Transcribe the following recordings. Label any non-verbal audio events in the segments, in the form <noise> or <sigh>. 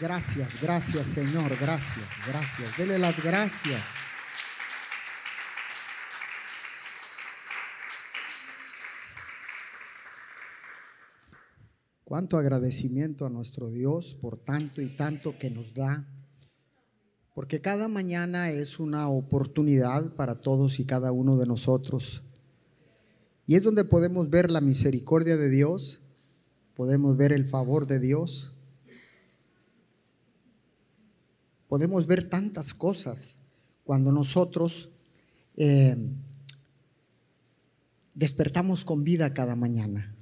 Gracias, gracias Señor, gracias, gracias. Dele las gracias. Cuánto agradecimiento a nuestro Dios por tanto y tanto que nos da, porque cada mañana es una oportunidad para todos y cada uno de nosotros. Y es donde podemos ver la misericordia de Dios, podemos ver el favor de Dios, podemos ver tantas cosas cuando nosotros eh, despertamos con vida cada mañana.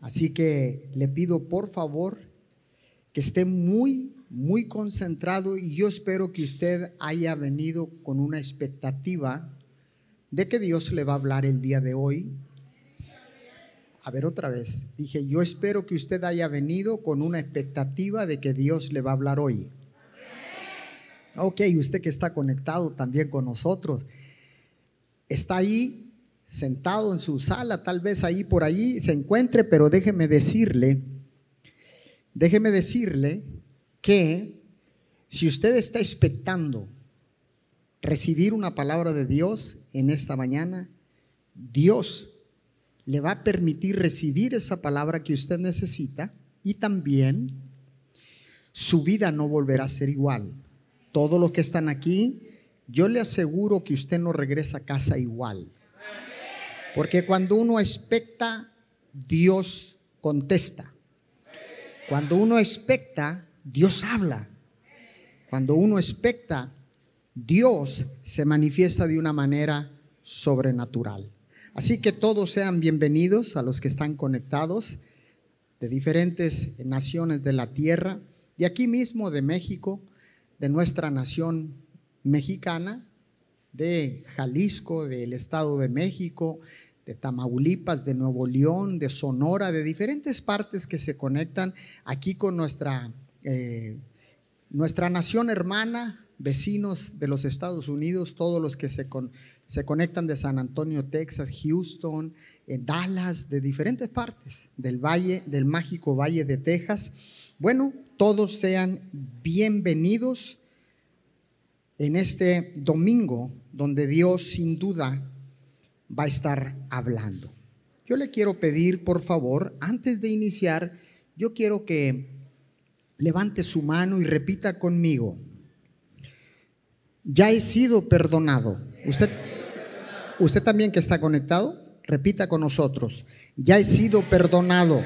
Así que le pido por favor que esté muy, muy concentrado y yo espero que usted haya venido con una expectativa de que Dios le va a hablar el día de hoy. A ver otra vez, dije, yo espero que usted haya venido con una expectativa de que Dios le va a hablar hoy. Ok, usted que está conectado también con nosotros, está ahí sentado en su sala, tal vez ahí por ahí se encuentre, pero déjeme decirle, déjeme decirle que si usted está expectando recibir una palabra de Dios en esta mañana, Dios le va a permitir recibir esa palabra que usted necesita y también su vida no volverá a ser igual. Todos los que están aquí, yo le aseguro que usted no regresa a casa igual. Porque cuando uno expecta, Dios contesta. Cuando uno expecta, Dios habla. Cuando uno expecta, Dios se manifiesta de una manera sobrenatural. Así que todos sean bienvenidos a los que están conectados de diferentes naciones de la tierra, de aquí mismo de México, de nuestra nación mexicana, de Jalisco, del Estado de México, de Tamaulipas, de Nuevo León, de Sonora, de diferentes partes que se conectan aquí con nuestra, eh, nuestra nación hermana, vecinos de los Estados Unidos, todos los que se, se conectan de San Antonio, Texas, Houston, eh, Dallas, de diferentes partes del valle, del mágico valle de Texas. Bueno, todos sean bienvenidos en este domingo donde Dios sin duda va a estar hablando. Yo le quiero pedir, por favor, antes de iniciar, yo quiero que levante su mano y repita conmigo. Ya he sido perdonado. Usted, usted también que está conectado, repita con nosotros. Ya he sido perdonado.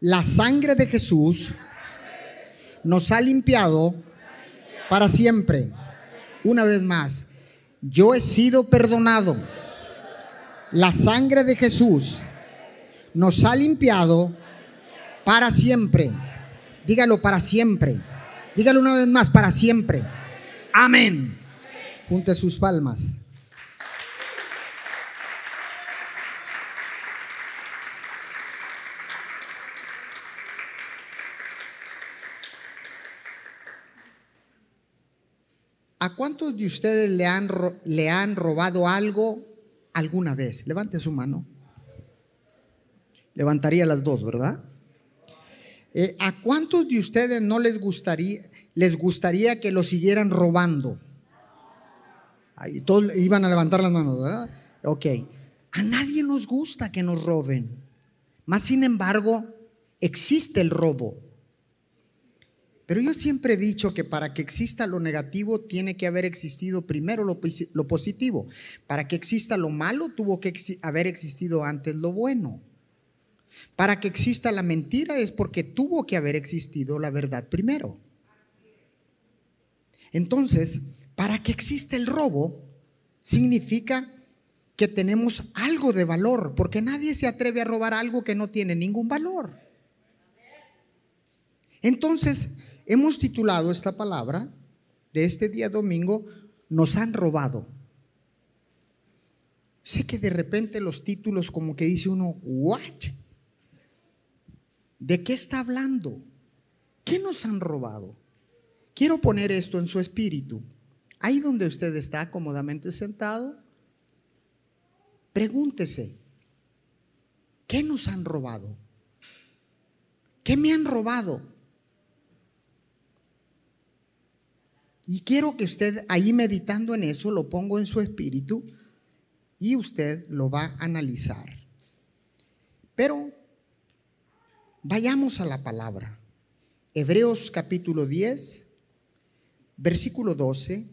La sangre de Jesús nos ha limpiado para siempre. Una vez más, yo he sido perdonado. La sangre de Jesús nos ha limpiado para siempre. Dígalo para siempre. Dígalo una vez más, para siempre. Amén. Junte sus palmas. ¿A cuántos de ustedes le han, le han robado algo alguna vez? Levante su mano. Levantaría las dos, ¿verdad? Eh, ¿A cuántos de ustedes no les gustaría, les gustaría que lo siguieran robando? Ahí, todos iban a levantar las manos, ¿verdad? Ok. A nadie nos gusta que nos roben. Más sin embargo, existe el robo. Pero yo siempre he dicho que para que exista lo negativo tiene que haber existido primero lo, positivo. Para que exista lo malo tuvo que haber existido antes lo bueno. Para que exista la mentira es porque tuvo que haber existido la verdad primero. Entonces, para que exista el robo, significa que tenemos algo de valor, porque nadie se atreve a robar algo que no tiene ningún valor. Entonces, Hemos titulado esta palabra de este día domingo, nos han robado. Sé que de repente los títulos como que dice uno, ¿what? ¿De qué está hablando? ¿Qué nos han robado? Quiero poner esto en su espíritu. Ahí donde usted está cómodamente sentado, pregúntese, ¿qué nos han robado? ¿Qué me han robado? Y quiero que usted ahí meditando en eso lo pongo en su espíritu y usted lo va a analizar. Pero vayamos a la palabra. Hebreos capítulo 10, versículo 12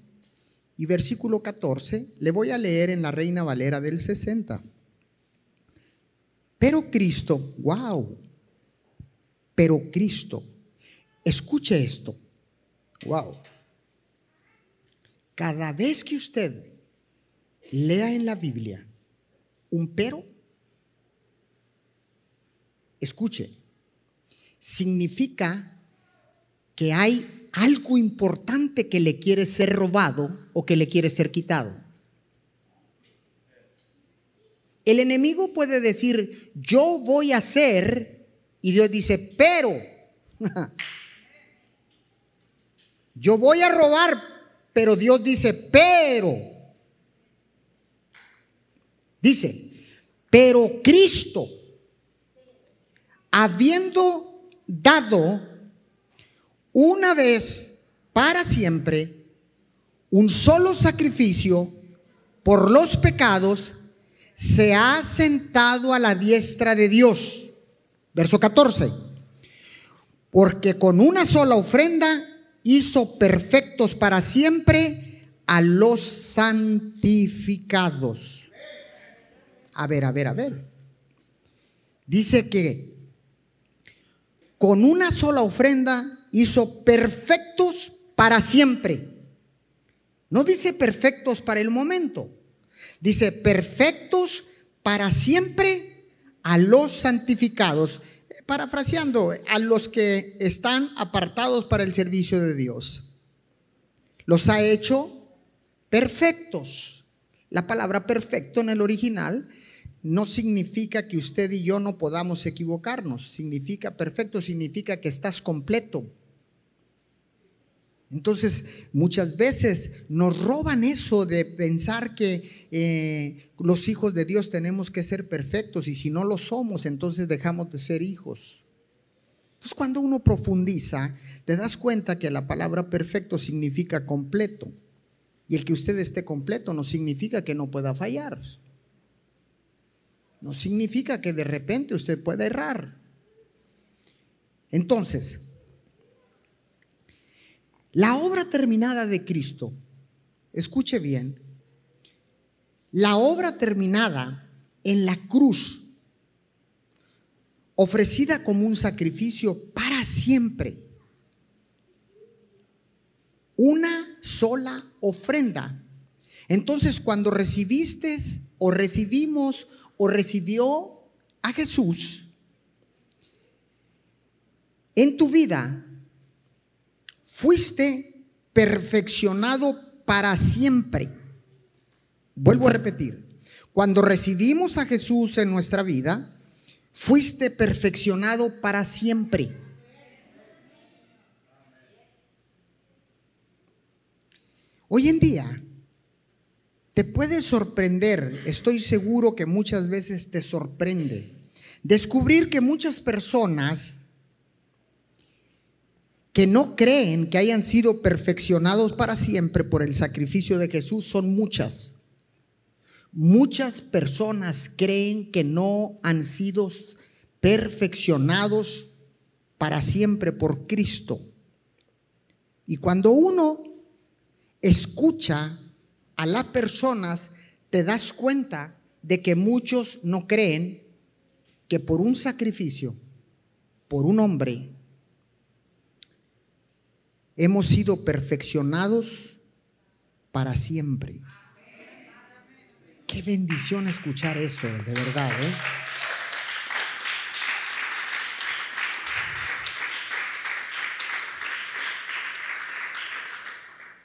y versículo 14. Le voy a leer en la Reina Valera del 60. Pero Cristo, wow, pero Cristo, escuche esto, wow. Cada vez que usted lea en la Biblia un pero, escuche, significa que hay algo importante que le quiere ser robado o que le quiere ser quitado. El enemigo puede decir, yo voy a hacer, y Dios dice, pero, <laughs> yo voy a robar, pero Dios dice, pero, dice, pero Cristo, habiendo dado una vez para siempre un solo sacrificio por los pecados, se ha sentado a la diestra de Dios. Verso 14. Porque con una sola ofrenda hizo perfectos para siempre a los santificados. A ver, a ver, a ver. Dice que con una sola ofrenda hizo perfectos para siempre. No dice perfectos para el momento. Dice, perfectos para siempre a los santificados. Parafraseando, a los que están apartados para el servicio de Dios. Los ha hecho perfectos. La palabra perfecto en el original no significa que usted y yo no podamos equivocarnos. Significa perfecto, significa que estás completo. Entonces, muchas veces nos roban eso de pensar que eh, los hijos de Dios tenemos que ser perfectos y si no lo somos, entonces dejamos de ser hijos. Entonces, cuando uno profundiza, te das cuenta que la palabra perfecto significa completo. Y el que usted esté completo no significa que no pueda fallar. No significa que de repente usted pueda errar. Entonces, la obra terminada de Cristo, escuche bien, la obra terminada en la cruz, ofrecida como un sacrificio para siempre, una sola ofrenda. Entonces, cuando recibiste o recibimos o recibió a Jesús en tu vida, fuiste perfeccionado para siempre. Vuelvo a repetir, cuando recibimos a Jesús en nuestra vida, fuiste perfeccionado para siempre. Hoy en día, te puede sorprender, estoy seguro que muchas veces te sorprende, descubrir que muchas personas que no creen que hayan sido perfeccionados para siempre por el sacrificio de Jesús son muchas. Muchas personas creen que no han sido perfeccionados para siempre por Cristo. Y cuando uno escucha a las personas, te das cuenta de que muchos no creen que por un sacrificio, por un hombre, hemos sido perfeccionados para siempre. Qué bendición escuchar eso, de verdad. ¿eh?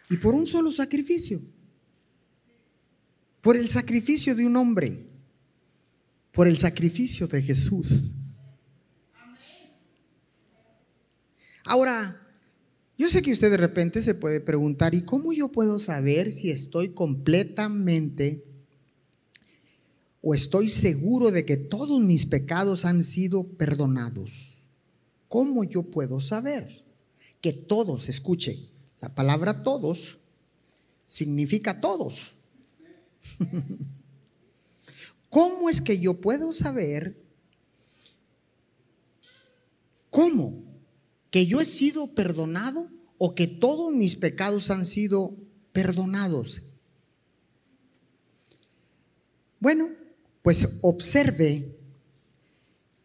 Y por un solo sacrificio. Por el sacrificio de un hombre. Por el sacrificio de Jesús. Ahora, yo sé que usted de repente se puede preguntar, ¿y cómo yo puedo saber si estoy completamente o estoy seguro de que todos mis pecados han sido perdonados? ¿Cómo yo puedo saber que todos, escuche, La palabra todos significa todos. <laughs> ¿Cómo es que yo puedo saber cómo que yo he sido perdonado o que todos mis pecados han sido perdonados? Bueno, pues observe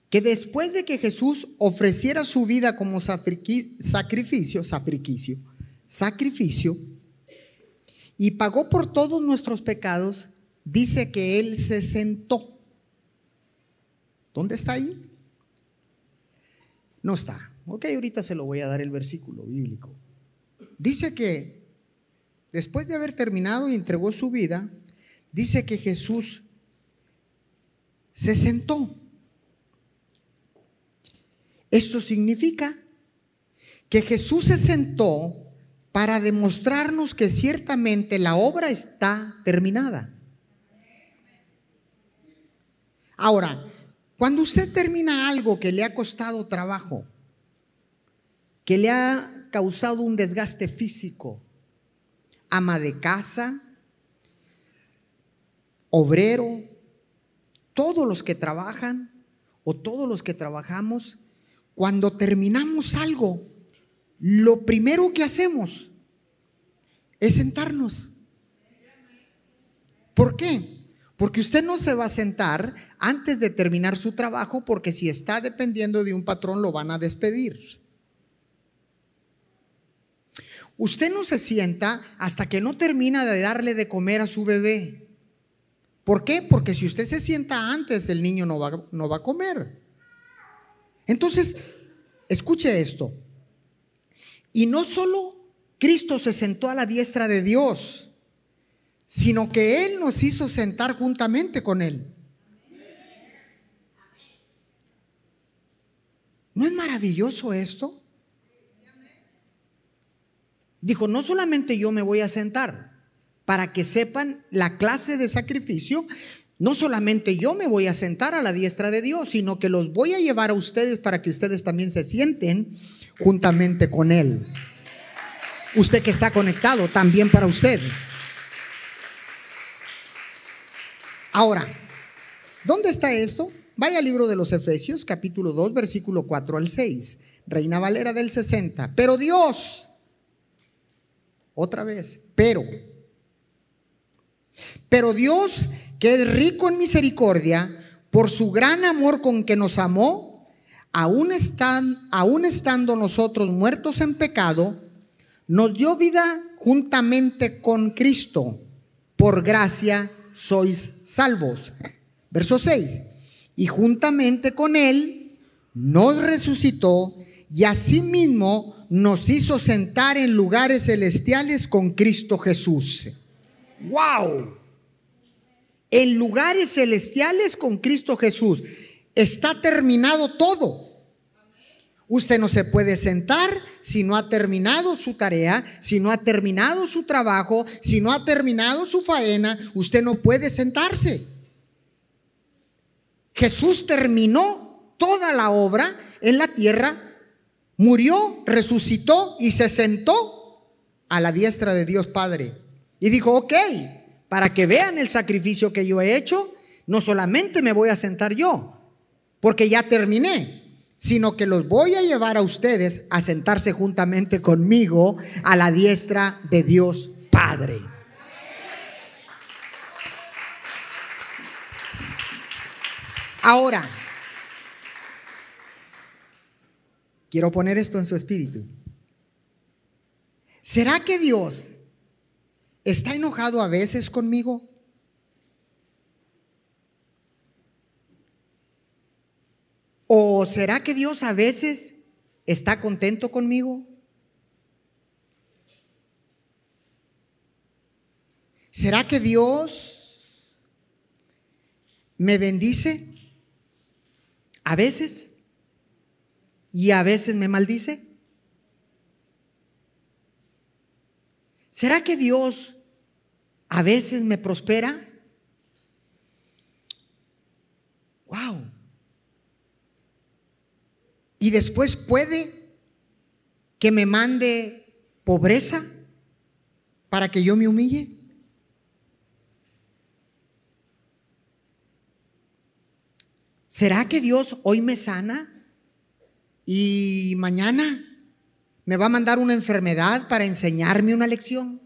que después de que Jesús ofreciera su vida como sacrificio, sacrificio, sacrificio, y pagó por todos nuestros pecados, dice que Él se sentó. ¿Dónde está ahí? No está. Ok, ahorita se lo voy a dar el versículo bíblico. Dice que después de haber terminado y entregó su vida, dice que Jesús se sentó. Esto significa que Jesús se sentó para demostrarnos que ciertamente la obra está terminada. Ahora, cuando usted termina algo que le ha costado trabajo, que le ha causado un desgaste físico, ama de casa, obrero, todos los que trabajan o todos los que trabajamos, cuando terminamos algo, lo primero que hacemos es sentarnos. ¿Por qué? Porque usted no se va a sentar antes de terminar su trabajo porque si está dependiendo de un patrón lo van a despedir. Usted no se sienta hasta que no termina de darle de comer a su bebé. ¿Por qué? Porque si usted se sienta antes, el niño no va, no va a comer. Entonces, escuche esto. Y no solo Cristo se sentó a la diestra de Dios, sino que Él nos hizo sentar juntamente con Él. ¿No es maravilloso esto? Dijo, no solamente yo me voy a sentar, para que sepan la clase de sacrificio no solamente yo me voy a sentar a la diestra de Dios, sino que los voy a llevar a ustedes para que ustedes también se sienten juntamente con Él. Usted que está conectado, también para usted. Ahora, ¿dónde está esto? Vaya al libro de los Efesios, capítulo 2, versículo 4 al 6. Reina Valera del 60. Pero Dios, otra vez, pero, pero Dios que es rico en misericordia, por su gran amor con que nos amó, aún, están, aún estando nosotros muertos en pecado, nos dio vida juntamente con Cristo. Por gracia sois salvos. Verso 6. Y juntamente con Él nos resucitó y asimismo nos hizo sentar en lugares celestiales con Cristo Jesús. ¡Wow! en lugares celestiales con Cristo Jesús. Está terminado todo. Usted no se puede sentar si no ha terminado su tarea, si no ha terminado su trabajo, si no ha terminado su faena. Usted no puede sentarse. Jesús terminó toda la obra en la tierra, murió, resucitó y se sentó a la diestra de Dios Padre. Y dijo, ok, para que vean el sacrificio que yo he hecho, no solamente me voy a sentar yo, porque ya terminé, sino que los voy a llevar a ustedes a sentarse juntamente conmigo a la diestra de Dios Padre. Ahora, quiero poner esto en su espíritu. ¿Será que Dios ¿Está enojado a veces conmigo? ¿O será que Dios a veces está contento conmigo? ¿Será que Dios me bendice a veces y a veces me maldice? ¿Será que Dios a veces me prospera. Wow. Y después puede que me mande pobreza para que yo me humille? ¿Será que Dios hoy me sana y mañana me va a mandar una enfermedad para enseñarme una lección?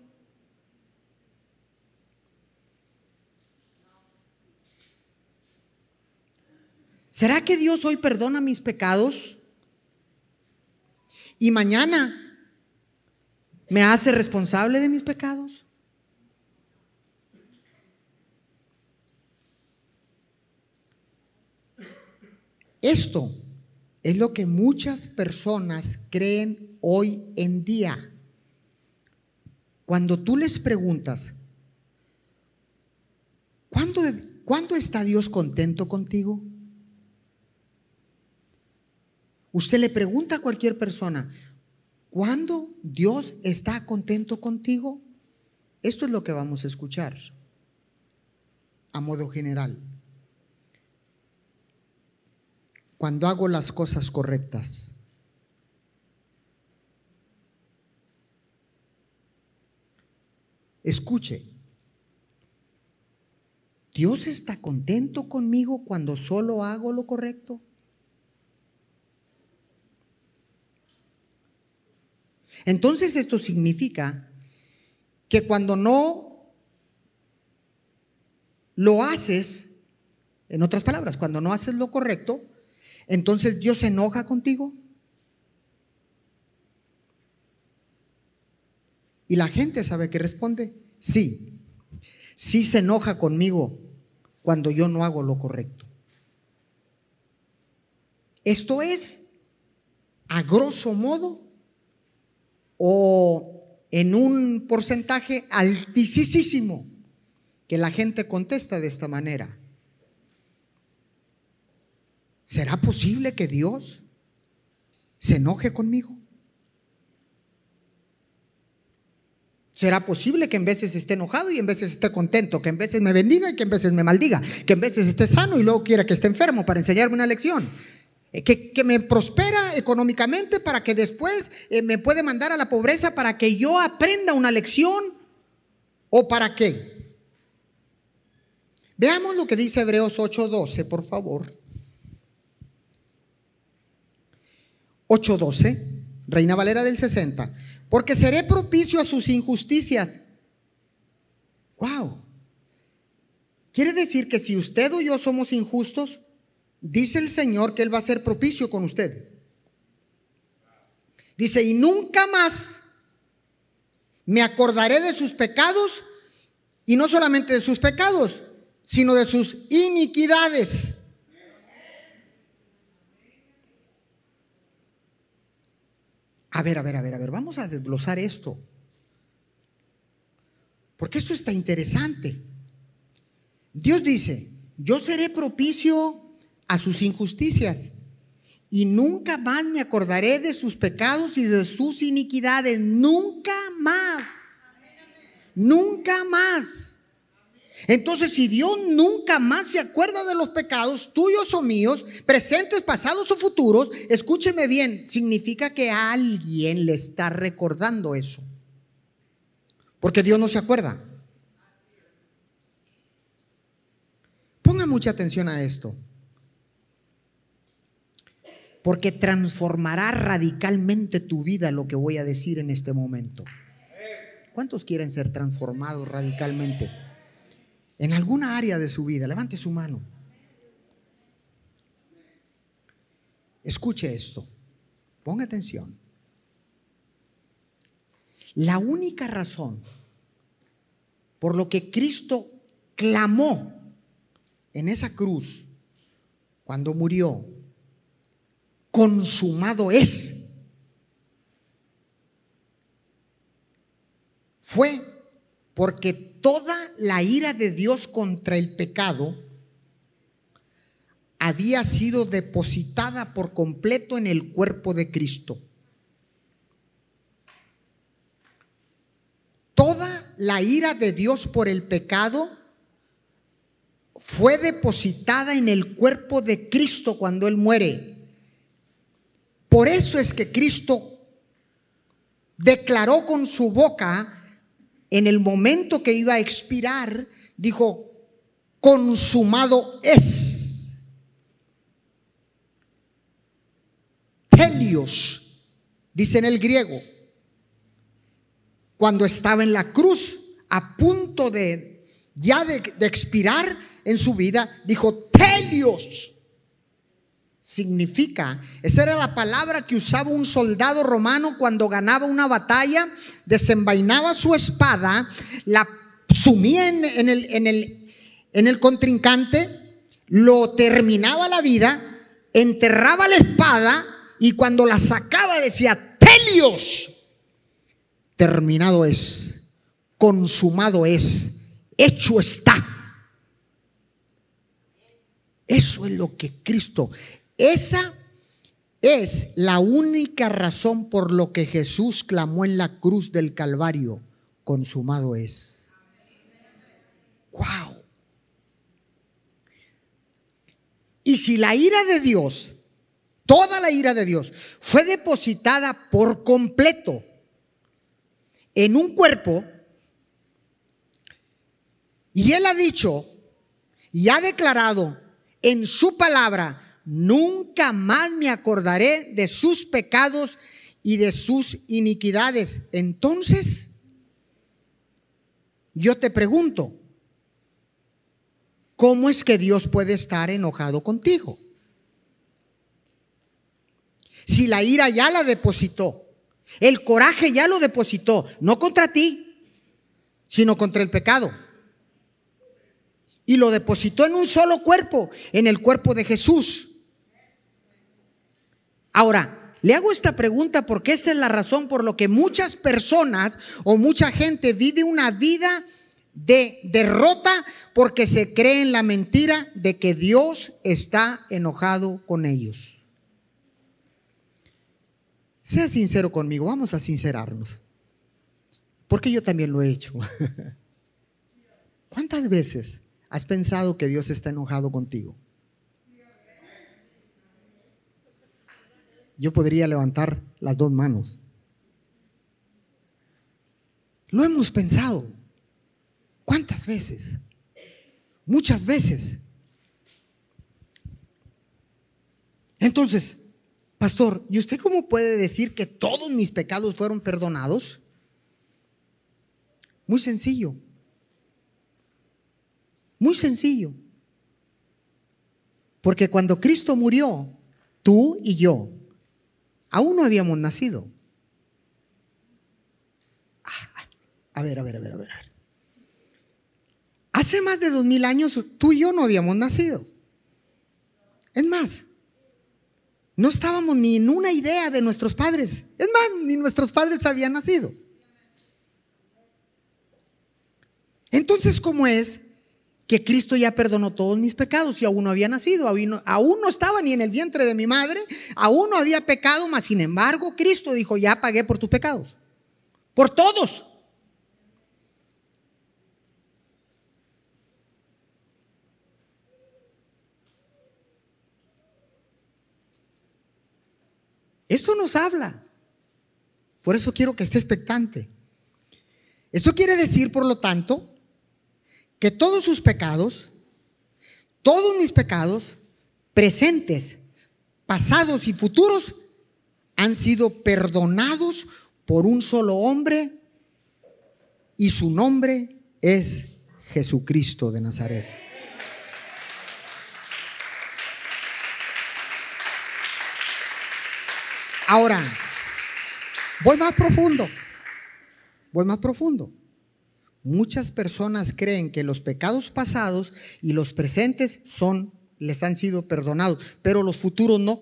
¿Será que Dios hoy perdona mis pecados y mañana me hace responsable de mis pecados? Esto es lo que muchas personas creen hoy en día. Cuando tú les preguntas, ¿cuándo, ¿cuándo, está Dios contento contigo? Usted le pregunta a cualquier persona, ¿cuándo Dios está contento contigo? Esto es lo que vamos a escuchar a modo general. Cuando hago las cosas correctas. Escuche, ¿Dios está contento conmigo cuando solo hago lo correcto? Entonces esto significa que cuando no lo haces, en otras palabras, cuando no haces lo correcto, entonces Dios se enoja contigo. Y la gente sabe que responde, sí, sí se enoja conmigo cuando yo no hago lo correcto. Esto es, a grosso modo, o en un porcentaje altísimo que la gente contesta de esta manera. ¿Será posible que Dios se enoje conmigo? ¿Será posible que en veces esté enojado y en veces esté contento? Que en veces me bendiga y que en veces me maldiga. Que en veces esté sano y luego quiera que esté enfermo para enseñarme una lección. Eh, que, me prospera económicamente para que después eh, me puede mandar a la pobreza para que yo aprenda una lección o para qué. Veamos lo que dice Hebreos 8:12, por favor. 8:12, Reina Valera del 60, porque seré propicio a sus injusticias. Wow. Quiere decir que si usted o yo somos injustos, Dice el Señor que Él va a ser propicio con usted. Dice, y nunca más me acordaré de sus pecados, y no solamente de sus pecados, sino de sus iniquidades. A ver, a ver, a ver, a ver, vamos a desglosar esto. Porque esto está interesante. Dios dice, yo seré propicio a sus injusticias. Y nunca más me acordaré de sus pecados y de sus iniquidades. Nunca más. Nunca más. Entonces, si Dios nunca más se acuerda de los pecados tuyos o míos, presentes, pasados o futuros, escúcheme bien, significa que alguien le está recordando eso. Porque Dios no se acuerda. Ponga mucha atención a esto porque transformará radicalmente tu vida lo que voy a decir en este momento. ¿Cuántos quieren ser transformados radicalmente? En alguna área de su vida, levante su mano. Escuche esto, ponga atención. La única razón por lo que Cristo clamó en esa cruz cuando murió consumado es. Fue porque toda la ira de Dios contra el pecado había sido depositada por completo en el cuerpo de Cristo. Toda la ira de Dios por el pecado fue depositada en el cuerpo de Cristo cuando Él muere. Por eso es que Cristo declaró con su boca en el momento que iba a expirar, dijo, consumado es. Telios, dice en el griego, cuando estaba en la cruz, a punto de ya de expirar en su vida, dijo, Telios significa. Esa era la palabra que usaba un soldado romano cuando ganaba una batalla, desenvainaba su espada, la sumía en, el, en, el, en el contrincante, lo terminaba la vida, enterraba la espada y cuando la sacaba decía, Telios, terminado es, consumado es, hecho está. Eso es lo que Cristo, esa es la única razón por lo que Jesús clamó en la cruz del Calvario, consumado es. Wow. Y si la ira de Dios, toda la ira de Dios, fue depositada por completo en un cuerpo, y Él ha dicho y ha declarado en su palabra, nunca más me acordaré de sus pecados y de sus iniquidades. Entonces, yo te pregunto, ¿cómo es que Dios puede estar enojado contigo? Si la ira ya la depositó, el coraje ya lo depositó, no contra ti, sino contra el pecado. Y lo depositó en un solo cuerpo, en el cuerpo de Jesús. Ahora, le hago esta pregunta porque esa es la razón por lo que muchas personas o mucha gente vive una vida de derrota porque se cree en la mentira de que Dios está enojado con ellos. Sea sincero conmigo, vamos a sincerarnos. Porque yo también lo he hecho. <laughs> ¿Cuántas veces has pensado que Dios está enojado contigo? Yo podría levantar las dos manos. Lo hemos pensado. ¿Cuántas veces? Muchas veces. Entonces, pastor, ¿y usted cómo puede decir que todos mis pecados fueron perdonados? Muy sencillo. Muy sencillo. Porque cuando Cristo murió, tú y yo Aún no habíamos nacido. Ah, a ver, a ver, a ver, a ver. Hace más de dos mil años tú y yo no habíamos nacido. Es más, no estábamos ni en una idea de nuestros padres. Es más, ni nuestros padres habían nacido. Entonces, ¿cómo es que Cristo ya perdonó todos mis pecados y aún no había nacido, aún no, estaba ni en el vientre de mi madre, aún no había pecado, mas sin embargo Cristo dijo, ya pagué por tus pecados, por todos. Esto nos habla. Por eso quiero que esté expectante. Esto quiere decir, por lo tanto, que todos sus pecados, todos mis pecados, presentes, pasados y futuros, han sido perdonados por un solo hombre y su nombre es Jesucristo de Nazaret. Ahora, voy más profundo, voy más profundo. Muchas personas creen que los pecados pasados y los presentes son les han sido perdonados, pero los futuros no.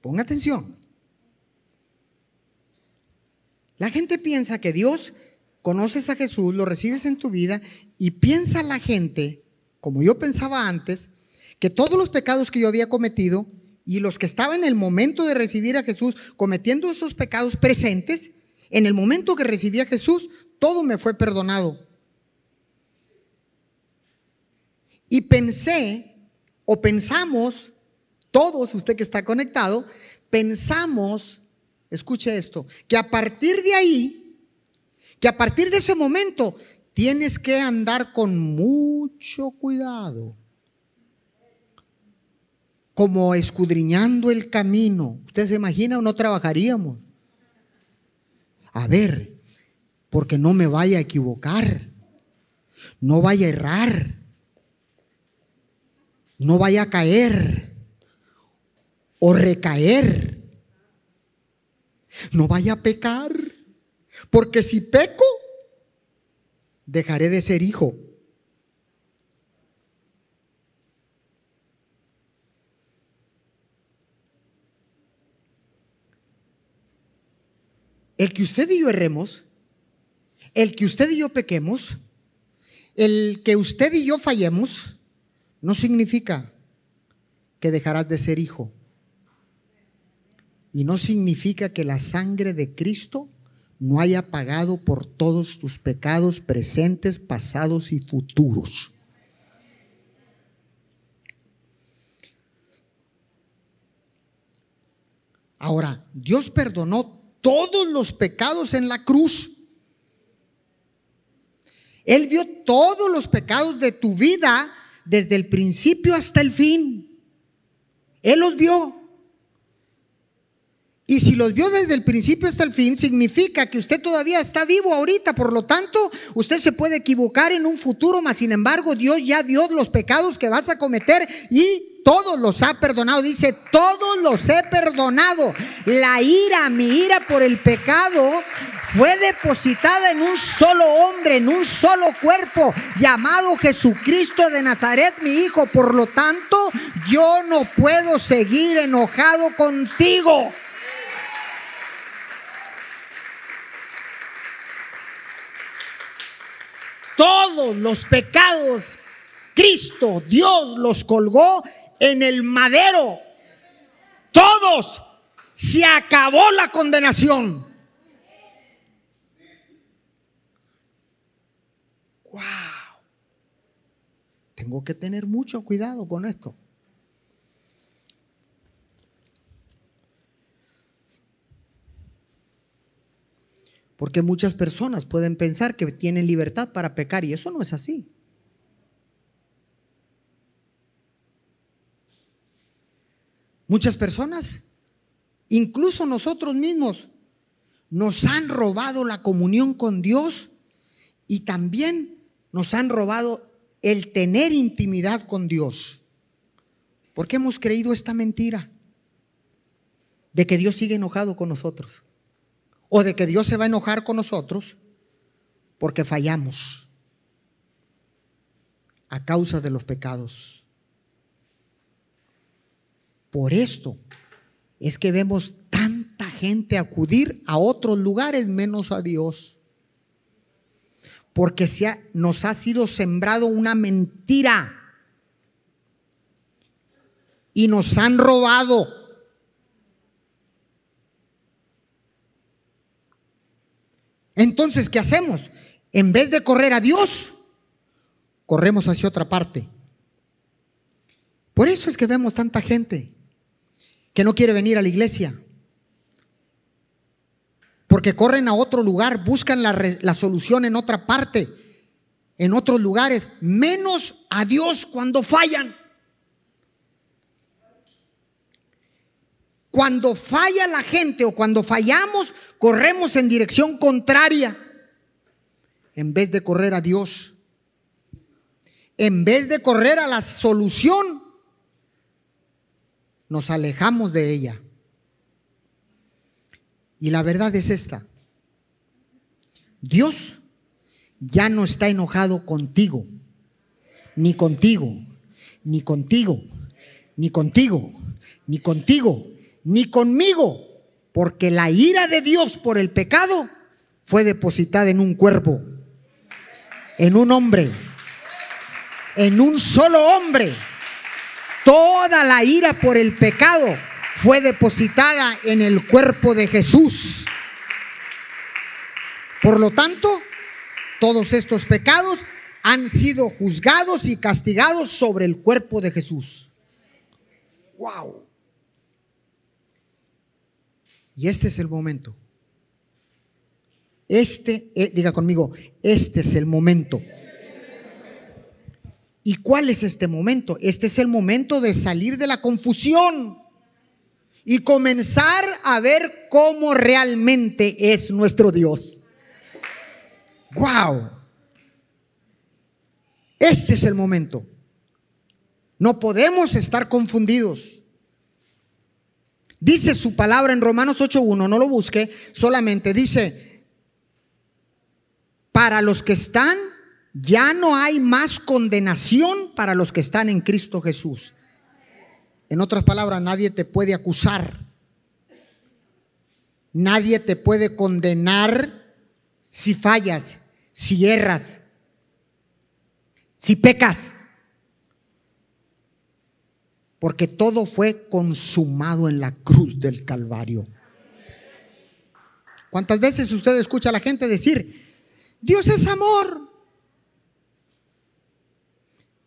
Ponga atención. La gente piensa que Dios conoces a Jesús, lo recibes en tu vida y piensa la gente, como yo pensaba antes, que todos los pecados que yo había cometido y los que estaban en el momento de recibir a Jesús cometiendo esos pecados presentes, en el momento que recibí a Jesús, todo me fue perdonado. Y pensé, o pensamos, todos, usted que está conectado, pensamos, escuche esto, que a partir de ahí, que a partir de ese momento tienes que andar con mucho cuidado, como escudriñando el camino. ¿Usted se imagina o no trabajaríamos? A ver, porque no me vaya a equivocar, no vaya a errar, no vaya a caer o recaer, no vaya a pecar, porque si peco, dejaré de ser hijo. El que usted y yo erremos, el que usted y yo pequemos, el que usted y yo fallemos, no significa que dejarás de ser hijo. Y no significa que la sangre de Cristo no haya pagado por todos tus pecados presentes, pasados y futuros. Ahora, Dios perdonó todos los pecados en la cruz. Él vio todos los pecados de tu vida desde el principio hasta el fin. Él los vio. Y si los vio desde el principio hasta el fin, significa que usted todavía está vivo ahorita. Por lo tanto, usted se puede equivocar en un futuro, mas sin embargo, Dios ya vio los pecados que vas a cometer y todos los ha perdonado. Dice, todos los he perdonado. La ira, mi ira por el pecado, fue depositada en un solo hombre, en un solo cuerpo, llamado Jesucristo de Nazaret, mi hijo. Por lo tanto, yo no puedo seguir enojado contigo. Todos los pecados, Cristo, Dios los colgó en el madero. Todos. Se acabó la condenación. Wow. Tengo que tener mucho cuidado con esto. Porque muchas personas pueden pensar que tienen libertad para pecar y eso no es así. Muchas personas, incluso nosotros mismos, nos han robado la comunión con Dios y también nos han robado el tener intimidad con Dios. Porque hemos creído esta mentira de que Dios sigue enojado con nosotros o de que Dios se va a enojar con nosotros porque fallamos a causa de los pecados. Por esto es que vemos tanta gente acudir a otros lugares menos a Dios. Porque se nos ha sido sembrado una mentira y nos han robado Entonces, ¿qué hacemos? En vez de correr a Dios, corremos hacia otra parte. Por eso es que vemos tanta gente que no quiere venir a la iglesia. Porque corren a otro lugar, buscan la, solución en otra parte, en otros lugares, menos a Dios cuando fallan. Cuando falla la gente o cuando fallamos, corremos en dirección contraria en vez de correr a Dios. En vez de correr a la solución, nos alejamos de ella. Y la verdad es esta. Dios ya no está enojado contigo, ni contigo, ni contigo, ni contigo, ni contigo ni conmigo, porque la ira de Dios por el pecado fue depositada en un cuerpo, en un hombre, en un solo hombre. Toda la ira por el pecado fue depositada en el cuerpo de Jesús. Por lo tanto, todos estos pecados han sido juzgados y castigados sobre el cuerpo de Jesús. Wow. Y este es el momento. Este, eh, diga conmigo, este es el momento. ¿Y cuál es este momento? Este es el momento de salir de la confusión y comenzar a ver cómo realmente es nuestro Dios. ¡Wow! Este es el momento. No podemos estar confundidos. Dice su palabra en Romanos 8.1, no lo busque, solamente dice, para los que están, ya no hay más condenación para los que están en Cristo Jesús. En otras palabras, nadie te puede acusar. Nadie te puede condenar si fallas, si erras, si pecas porque todo fue consumado en la cruz del Calvario. ¿Cuántas veces usted escucha a la gente decir, Dios es amor?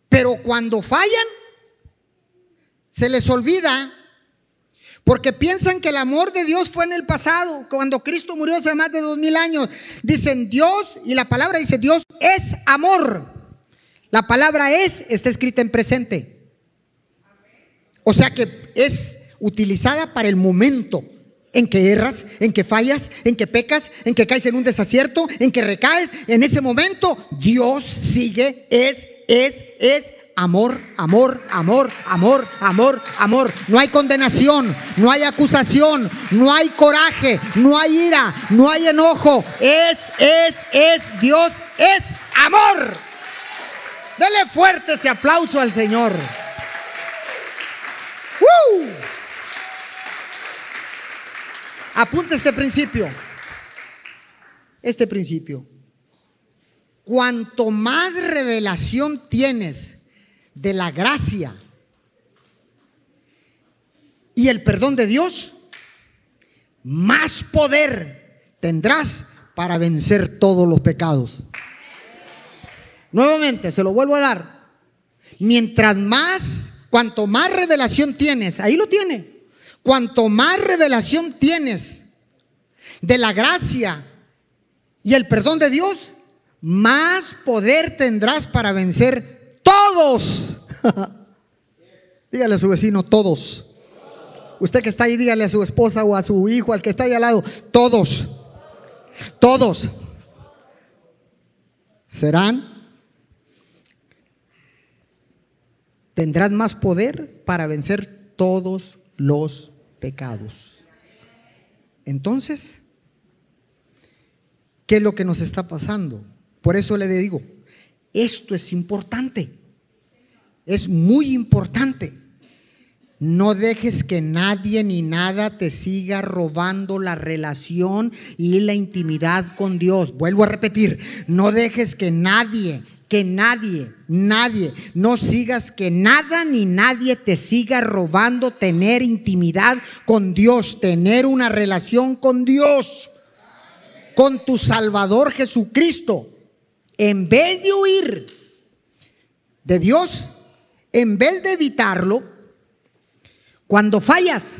Pero cuando fallan, se les olvida, porque piensan que el amor de Dios fue en el pasado, cuando Cristo murió hace más de dos mil años. Dicen Dios, y la palabra dice Dios es amor. La palabra es está escrita en presente. O sea que es utilizada para el momento en que erras, en que fallas, en que pecas, en que caes en un desacierto, en que recaes. En ese momento Dios sigue, es, es, es amor, amor, amor, amor, amor, amor. No hay condenación, no hay acusación, no hay coraje, no hay ira, no hay enojo. Es, es, es, Dios es amor. Dele fuerte ese aplauso al Señor. Apunta este principio. Este principio. Cuanto más revelación tienes de la gracia y el perdón de Dios, más poder tendrás para vencer todos los pecados. Nuevamente, se lo vuelvo a dar. Mientras más Cuanto más revelación tienes, ahí lo tiene. Cuanto más revelación tienes de la gracia y el perdón de Dios, más poder tendrás para vencer todos. <laughs> dígale a su vecino, todos. Usted que está ahí, dígale a su esposa o a su hijo, al que está ahí al lado, todos. Todos. Serán tendrás más poder para vencer todos los pecados. Entonces, ¿qué es lo que nos está pasando? Por eso le digo, esto es importante, es muy importante. No dejes que nadie ni nada te siga robando la relación y la intimidad con Dios. Vuelvo a repetir, no dejes que nadie que nadie, nadie, no sigas que nada ni nadie te siga robando tener intimidad con Dios, tener una relación con Dios, con tu Salvador Jesucristo. En vez de huir de Dios, en vez de evitarlo, cuando fallas,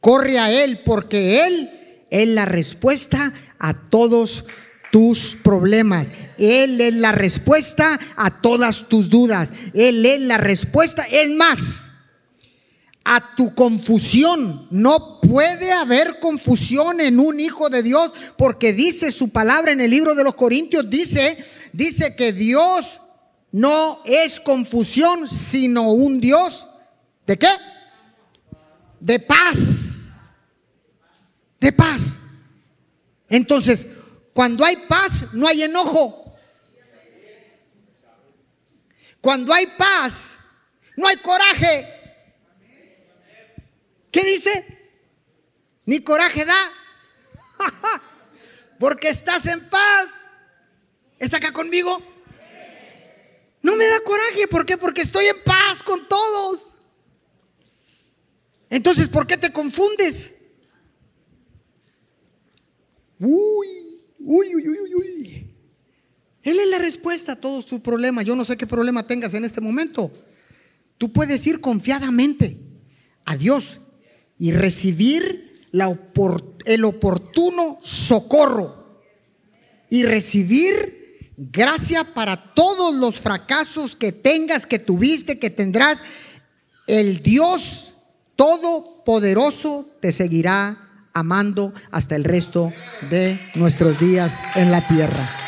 corre a Él porque Él es la respuesta a todos tus problemas. Él es la respuesta a todas tus dudas. Él es la respuesta. Es más, a tu confusión. No puede haber confusión en un hijo de Dios porque dice su palabra en el libro de los Corintios, dice, dice que Dios no es confusión, sino un Dios de qué? De paz. De paz. Entonces, cuando hay paz, no hay enojo. Cuando hay paz, no hay coraje. ¿Qué dice? Ni coraje da. <laughs> Porque estás en paz. ¿Es acá conmigo? No me da coraje. ¿Por qué? Porque estoy en paz con todos. Entonces, ¿por qué te confundes? Uy, uy, uy, uy, uy. Él es la respuesta a todos tus problemas. Yo no sé qué problema tengas en este momento. Tú puedes ir confiadamente a Dios y recibir el oportuno socorro y recibir gracia para todos los fracasos que tengas, que tuviste, que tendrás. El Dios Todopoderoso te seguirá amando hasta el resto de nuestros días en la tierra.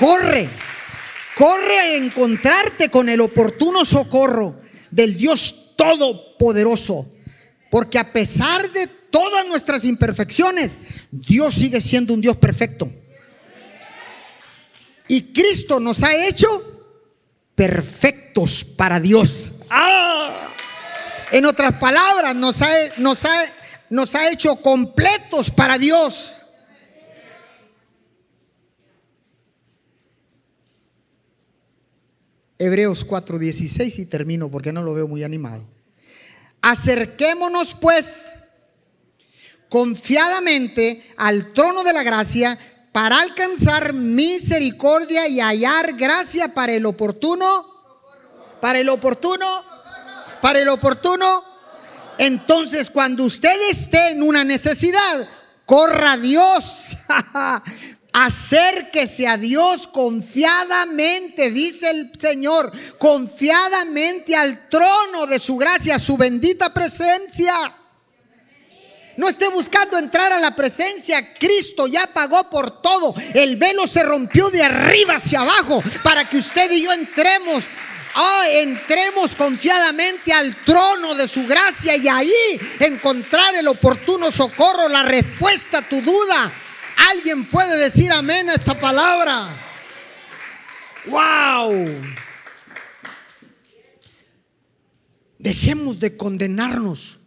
Corre, corre a encontrarte con el oportuno socorro del Dios Todopoderoso. Porque a pesar de todas nuestras imperfecciones, Dios sigue siendo un Dios perfecto. Y Cristo nos ha hecho perfectos para Dios. ¡Ah! En otras palabras, nos ha, nos, ha, nos ha hecho completos para Dios. Hebreos 4:16 y termino porque no lo veo muy animado. Acerquémonos pues confiadamente al trono de la gracia para alcanzar misericordia y hallar gracia para el oportuno, para el oportuno, para el oportuno. Entonces, cuando usted esté en una necesidad, corra Dios <laughs> Acérquese a Dios confiadamente, dice el Señor, confiadamente al trono de su gracia, su bendita presencia. No esté buscando entrar a la presencia. Cristo ya pagó por todo. El velo se rompió de arriba hacia abajo para que usted y yo entremos. Oh, entremos confiadamente al trono de su gracia y ahí encontrar el oportuno socorro, la respuesta a tu duda, ¿Alguien puede decir amén a esta palabra? ¡Wow! Dejemos de condenarnos.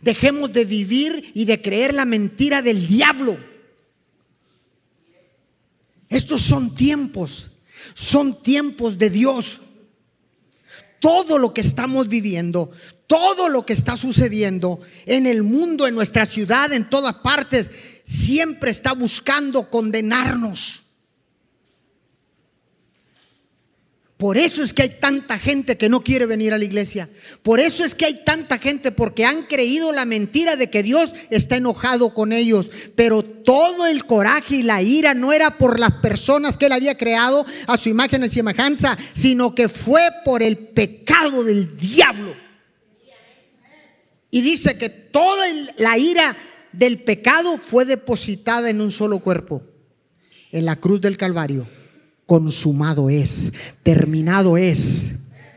Dejemos de vivir y de creer la mentira del diablo. Estos son tiempos, son tiempos de Dios. Todo lo que estamos viviendo, todo lo que está sucediendo en el mundo, en nuestra ciudad, en todas partes, siempre está buscando condenarnos. Por eso es que hay tanta gente que no quiere venir a la iglesia. Por eso es que hay tanta gente porque han creído la mentira de que Dios está enojado con ellos. Pero todo el coraje y la ira no era por las personas que él había creado a su imagen y semejanza, sino que fue por el pecado del diablo. Y dice que toda la ira del pecado fue depositada en un solo cuerpo, en la cruz del Calvario. Consumado es, terminado es.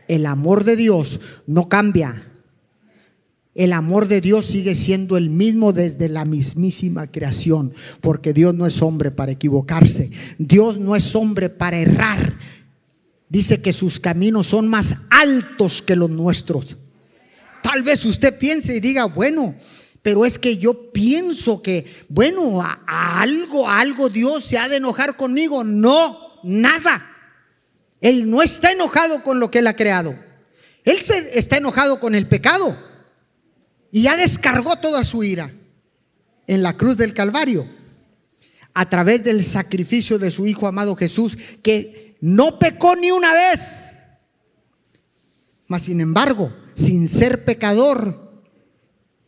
El amor de Dios no cambia. El amor de Dios sigue siendo el mismo desde la mismísima creación, porque Dios no es hombre para equivocarse, Dios no es hombre para errar. Dice que sus caminos son más altos que los nuestros. Tal vez usted piense y diga, bueno, pero es que yo pienso que, bueno, a, algo, algo Dios se ha de enojar conmigo. No, nada. Él no está enojado con lo que Él ha creado. Él se está enojado con el pecado. Y ya descargó toda su ira en la cruz del Calvario. A través del sacrificio de su Hijo amado Jesús, que no pecó ni una vez. Mas sin embargo, sin ser pecador,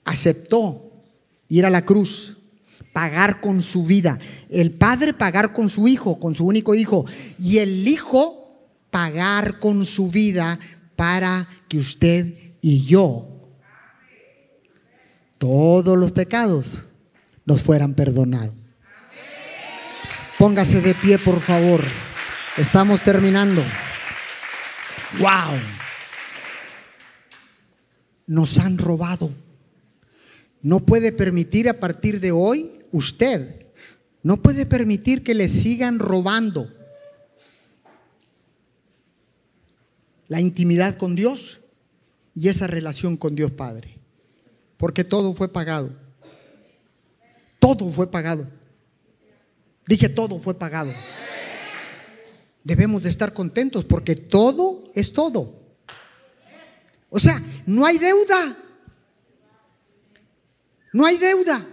aceptó ir a la cruz, pagar con su vida. El padre pagar con su hijo, con su único hijo. Y el hijo pagar con su vida para que usted y yo, todos los pecados, nos fueran perdonados. Póngase de pie, por favor. Estamos terminando. Wow. Nos han robado. No puede permitir a partir de hoy, usted, no puede permitir que le sigan robando la intimidad con Dios y esa relación con Dios Padre. Porque todo fue pagado. Todo fue pagado. Dije, todo fue pagado. Debemos de estar contentos porque todo es todo. O sea, no hay deuda. No hay deuda.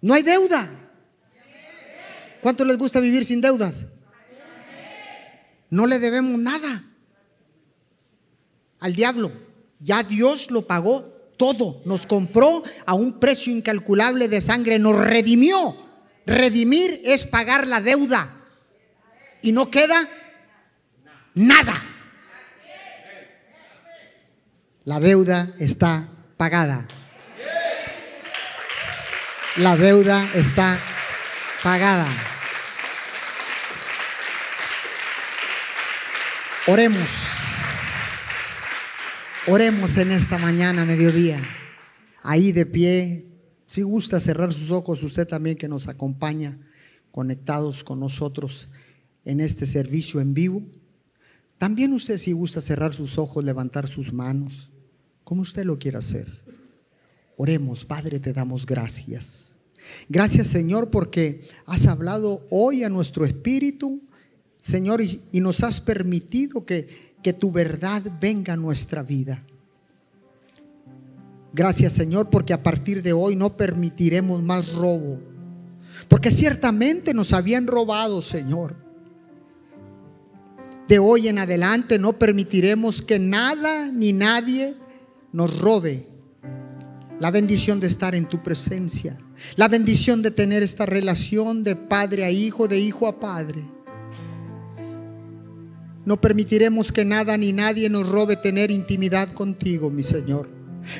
No hay deuda. ¿Cuánto les gusta vivir sin deudas? No le debemos nada al diablo. Ya Dios lo pagó todo. Nos compró a un precio incalculable de sangre. Nos redimió. Redimir es pagar la deuda. Y no queda nada. La deuda está pagada. La deuda está pagada. Oremos. Oremos en esta mañana, mediodía. Ahí de pie. Si gusta cerrar sus ojos, usted también que nos acompaña, conectados con nosotros en este servicio en vivo. También usted si gusta cerrar sus ojos, levantar sus manos, como usted lo quiera hacer. Oremos, Padre, te damos gracias. Gracias, Señor, porque has hablado hoy a nuestro espíritu, Señor, y, y nos has permitido que que tu verdad venga a nuestra vida. Gracias Señor porque a partir de hoy no permitiremos más robo. Porque ciertamente nos habían robado, Señor. De hoy en adelante no permitiremos que nada ni nadie nos robe la bendición de estar en tu presencia, la bendición de tener esta relación de padre a hijo, de hijo a padre. No permitiremos que nada ni nadie nos robe tener intimidad contigo, mi Señor.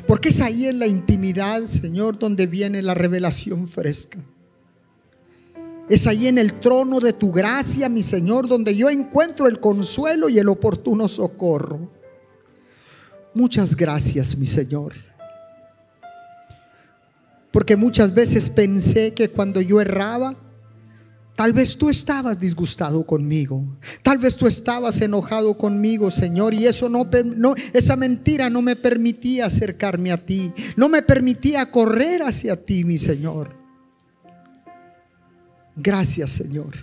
Porque es ahí en la intimidad, Señor, donde viene la revelación fresca. Es ahí en el trono de tu gracia, mi Señor, donde yo encuentro el consuelo y el oportuno socorro. Muchas gracias, mi Señor. Porque muchas veces pensé que cuando yo erraba, Tal vez tú estabas disgustado conmigo. Tal vez tú estabas enojado conmigo, Señor, y eso no, esa mentira no me permitía acercarme a ti, no me permitía correr hacia ti, mi Señor. Gracias, Señor.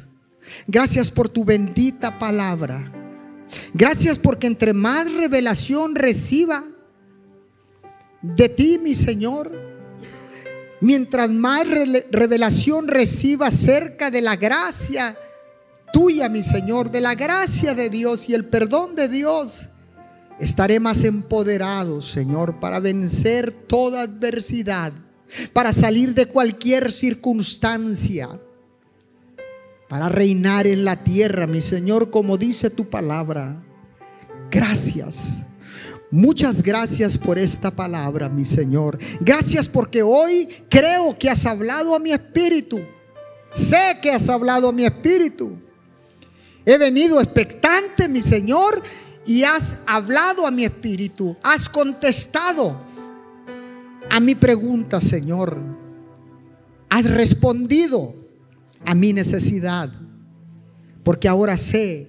Gracias por tu bendita palabra. Gracias porque entre más revelación reciba de ti, mi Señor, Mientras más revelación reciba acerca de la gracia tuya, mi Señor, de la gracia de Dios y el perdón de Dios, estaré más empoderado, Señor, para vencer toda adversidad, para salir de cualquier circunstancia, para reinar en la tierra, mi Señor, como dice tu palabra. Gracias. Muchas gracias por esta palabra, mi Señor. Gracias porque hoy creo que has hablado a mi espíritu. Sé que has hablado a mi espíritu. He venido expectante, mi Señor, y has hablado a mi espíritu. Has contestado a mi pregunta, Señor. Has respondido a mi necesidad. Porque ahora sé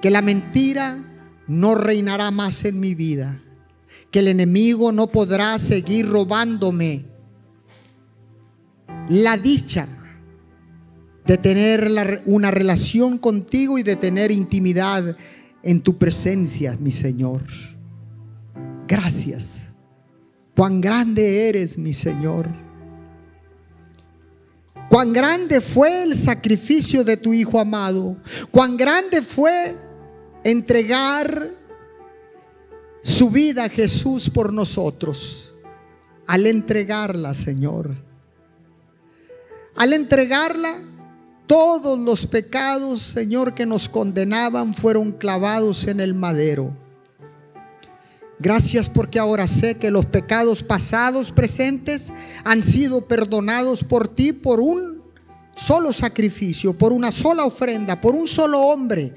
que la mentira no reinará más en mi vida. Que el enemigo no podrá seguir robándome la dicha de tener una relación contigo y de tener intimidad en tu presencia, mi Señor. Gracias. Cuán grande eres, mi Señor. Cuán grande fue el sacrificio de tu Hijo amado. Cuán grande fue entregar su vida a Jesús por nosotros. Al entregarla, Señor. Al entregarla, todos los pecados, Señor, que nos condenaban fueron clavados en el madero. Gracias porque ahora sé que los pecados pasados, presentes, han sido perdonados por ti por un solo sacrificio, por una sola ofrenda, por un solo hombre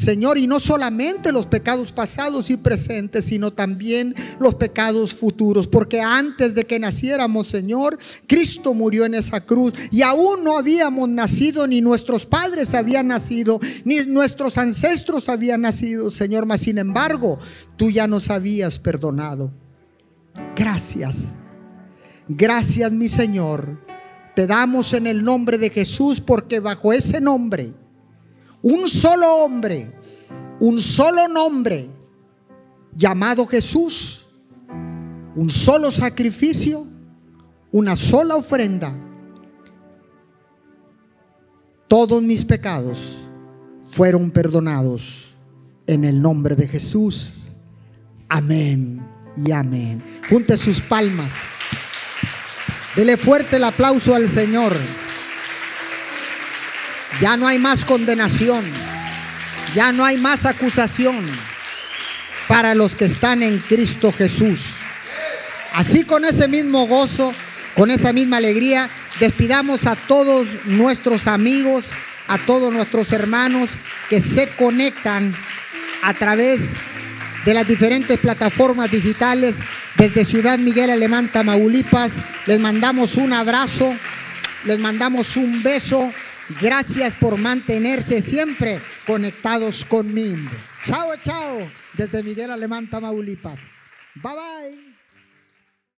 Señor, y no solamente los pecados pasados y presentes, sino también los pecados futuros, porque antes de que naciéramos, Señor, Cristo murió en esa cruz y aún no habíamos nacido, ni nuestros padres habían nacido, ni nuestros ancestros habían nacido, Señor, mas sin embargo, tú ya nos habías perdonado. Gracias. Gracias, mi Señor. Te damos en el nombre de Jesús porque bajo ese nombre un solo hombre, un solo nombre llamado Jesús, un solo sacrificio, una sola ofrenda. Todos mis pecados fueron perdonados en el nombre de Jesús. Amén y amén. Junte sus palmas. Dele fuerte el aplauso al Señor. Ya no hay más condenación. Ya no hay más acusación para los que están en Cristo Jesús. Así con ese mismo gozo, con esa misma alegría, despidamos a todos nuestros amigos, a todos nuestros hermanos que se conectan a través de las diferentes plataformas digitales desde Ciudad Miguel Alemán, Tamaulipas. Les mandamos un abrazo, les mandamos un beso. Gracias por mantenerse siempre conectados conmigo. Chao, chao, desde Miguel Alemán, Tamaulipas. Bye bye.